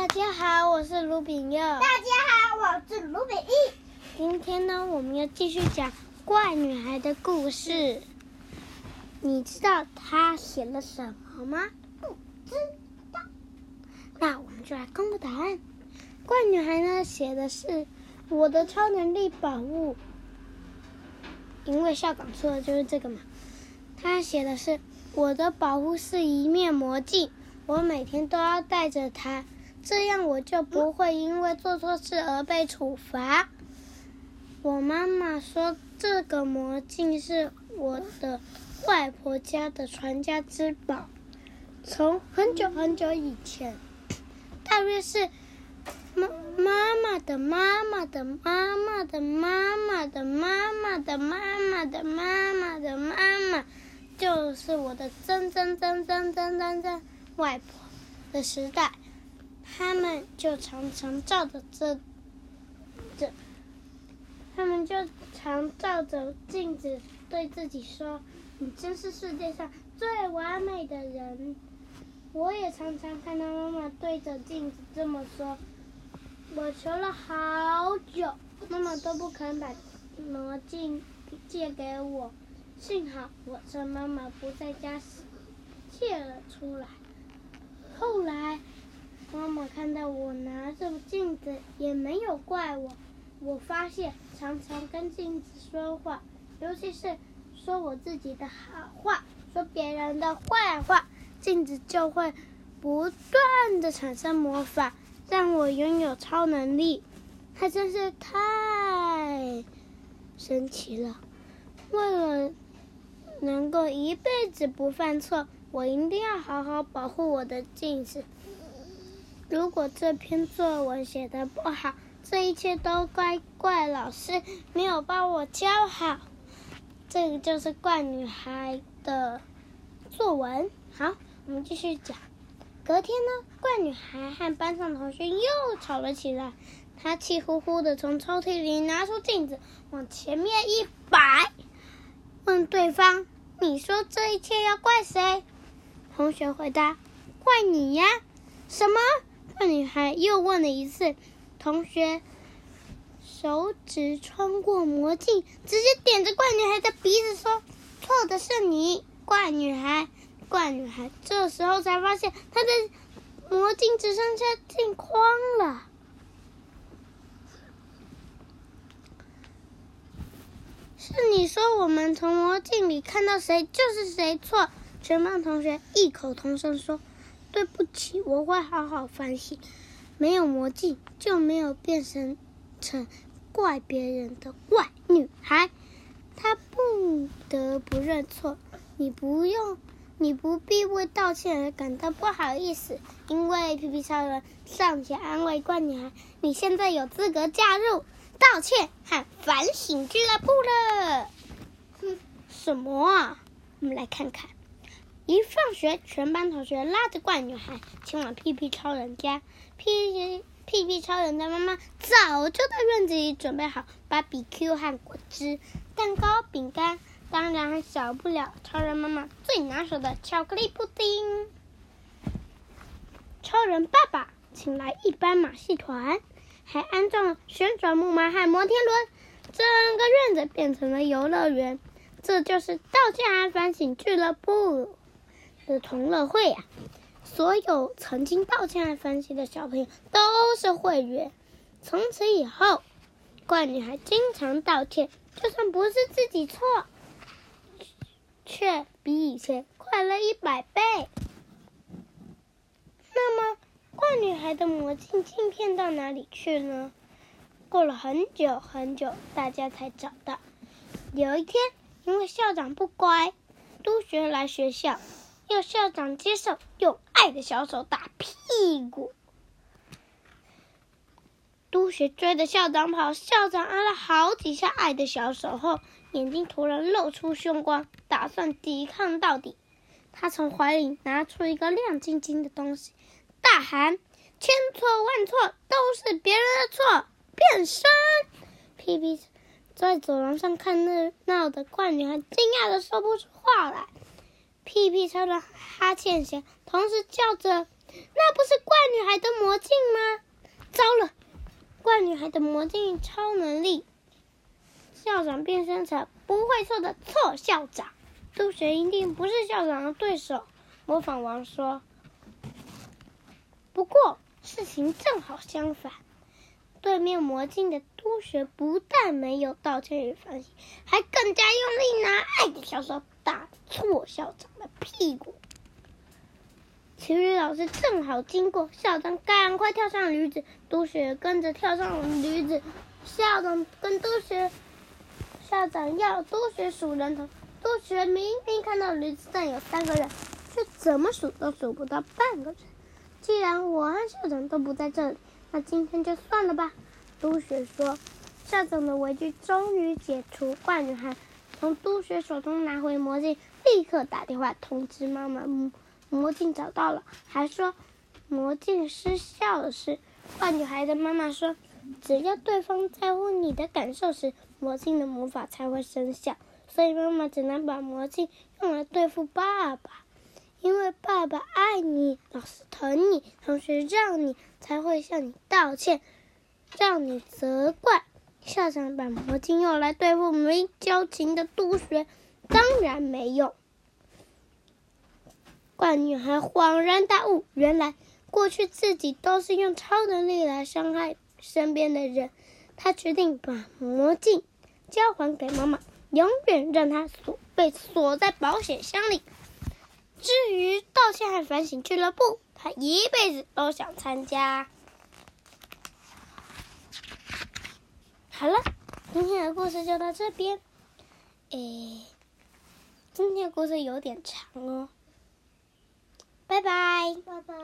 大家好，我是卢炳佑。大家好，我是卢炳义。今天呢，我们要继续讲怪女孩的故事。你知道她写了什么吗？不知道。那我们就来公布答案。怪女孩呢，写的是我的超能力宝物，因为校长说的就是这个嘛。她写的是我的宝物是一面魔镜，我每天都要带着它。这样我就不会因为做错事而被处罚。我妈妈说，这个魔镜是我的外婆家的传家之宝，从很久很久以前，大约是妈妈妈的妈妈的妈妈的妈妈的妈妈的妈妈的妈妈的妈妈，就是我的曾曾曾曾曾曾曾外婆的时代。他们就常常照着这这，他们就常照着镜子对自己说：“你真是世界上最完美的人。”我也常常看到妈妈对着镜子这么说。我求了好久，妈妈都不肯把魔镜借给我。幸好我趁妈妈不在家时借了出来。后来。妈妈看到我拿着镜子，也没有怪我。我发现常常跟镜子说话，尤其是说我自己的好话，说别人的坏话，镜子就会不断的产生魔法，让我拥有超能力。它真是太神奇了。为了能够一辈子不犯错，我一定要好好保护我的镜子。如果这篇作文写的不好，这一切都怪怪老师没有帮我教好。这个就是怪女孩的作文。好，我们继续讲。隔天呢，怪女孩和班上同学又吵了起来。她气呼呼的从抽屉里拿出镜子，往前面一摆，问对方：“你说这一切要怪谁？”同学回答：“怪你呀。”什么？怪女孩又问了一次，同学手指穿过魔镜，直接点着怪女孩的鼻子说：“错的是你，怪女孩！”怪女孩这时候才发现，她的魔镜只剩下镜框了。是你说我们从魔镜里看到谁就是谁错？全班同学异口同声说。对不起，我会好好反省。没有魔镜，就没有变成成怪别人的怪女孩。她不得不认错。你不用，你不必为道歉而感到不好意思，因为皮皮超人上前安慰怪女孩：“你现在有资格加入道歉和反省俱乐部了。”哼，什么啊？我们来看看。一放学，全班同学拉着怪女孩前往屁屁超人家。屁屁屁屁超人的妈妈早就在院子里准备好芭比 Q 和果汁、蛋糕、饼干，当然少不了超人妈妈最拿手的巧克力布丁。超人爸爸请来一班马戏团，还安装了旋转木马和摩天轮，整个院子变成了游乐园。这就是道歉反省俱乐部。是同乐会呀、所有曾经道歉和反省的小朋友都是会员。从此以后，怪女孩经常道歉，就算不是自己错，却比以前快乐一百倍。那么，怪女孩的魔镜镜片到哪里去呢？过了很久很久，大家才找到。有一天，因为校长不乖，督学来学校。要校长接受，用爱的小手打屁股。督学追着校长跑，校长按了好几下爱的小手后，眼睛突然露出凶光，打算抵抗到底。他从怀里拿出一个亮晶晶的东西，大喊：“千错万错，都是别人的错！”变身！屁屁在走廊上看热闹的怪女孩惊讶的说不出话来。屁屁超人哈欠声，同时叫着那不是怪女孩的魔镜吗？糟了，怪女孩的魔镜超能力，校长变身成不会错的错校长，督学一定不是校长的对手。模仿王说。不过事情正好相反，对面魔镜的督学不但没有道歉与反省，还更加用力拿爱的小手打错校长的屁股。体育老师正好经过，校长赶快跳上驴子，督学跟着跳上了驴子。校长跟督学，校长要督学数人头，督学明明看到驴子上有三个人，却怎么数都数不到半个人。既然我和校长都不在这里，那今天就算了吧。督学说。校长的委屈终于解除，怪女孩从督学手中拿回魔镜，立刻打电话通知妈妈，魔镜找到了，还说魔镜失效了事。坏女孩的妈妈说，只要对方在乎你的感受时，魔镜的魔法才会生效。所以妈妈只能把魔镜用来对付爸爸。因为爸爸爱你，老师疼你，同学让你，才会向你道歉，让你责怪。校长把魔镜用来对付没交情的督学，当然没用。怪女孩恍然大悟，原来过去自己都是用超能力来伤害身边的人。她决定把魔镜交还给妈妈，永远让她锁被锁在保险箱里。至于道歉和反省俱乐部，他一辈子都想参加。好了，今天的故事就到这边。诶，今天的故事有点长哦。拜拜，拜拜。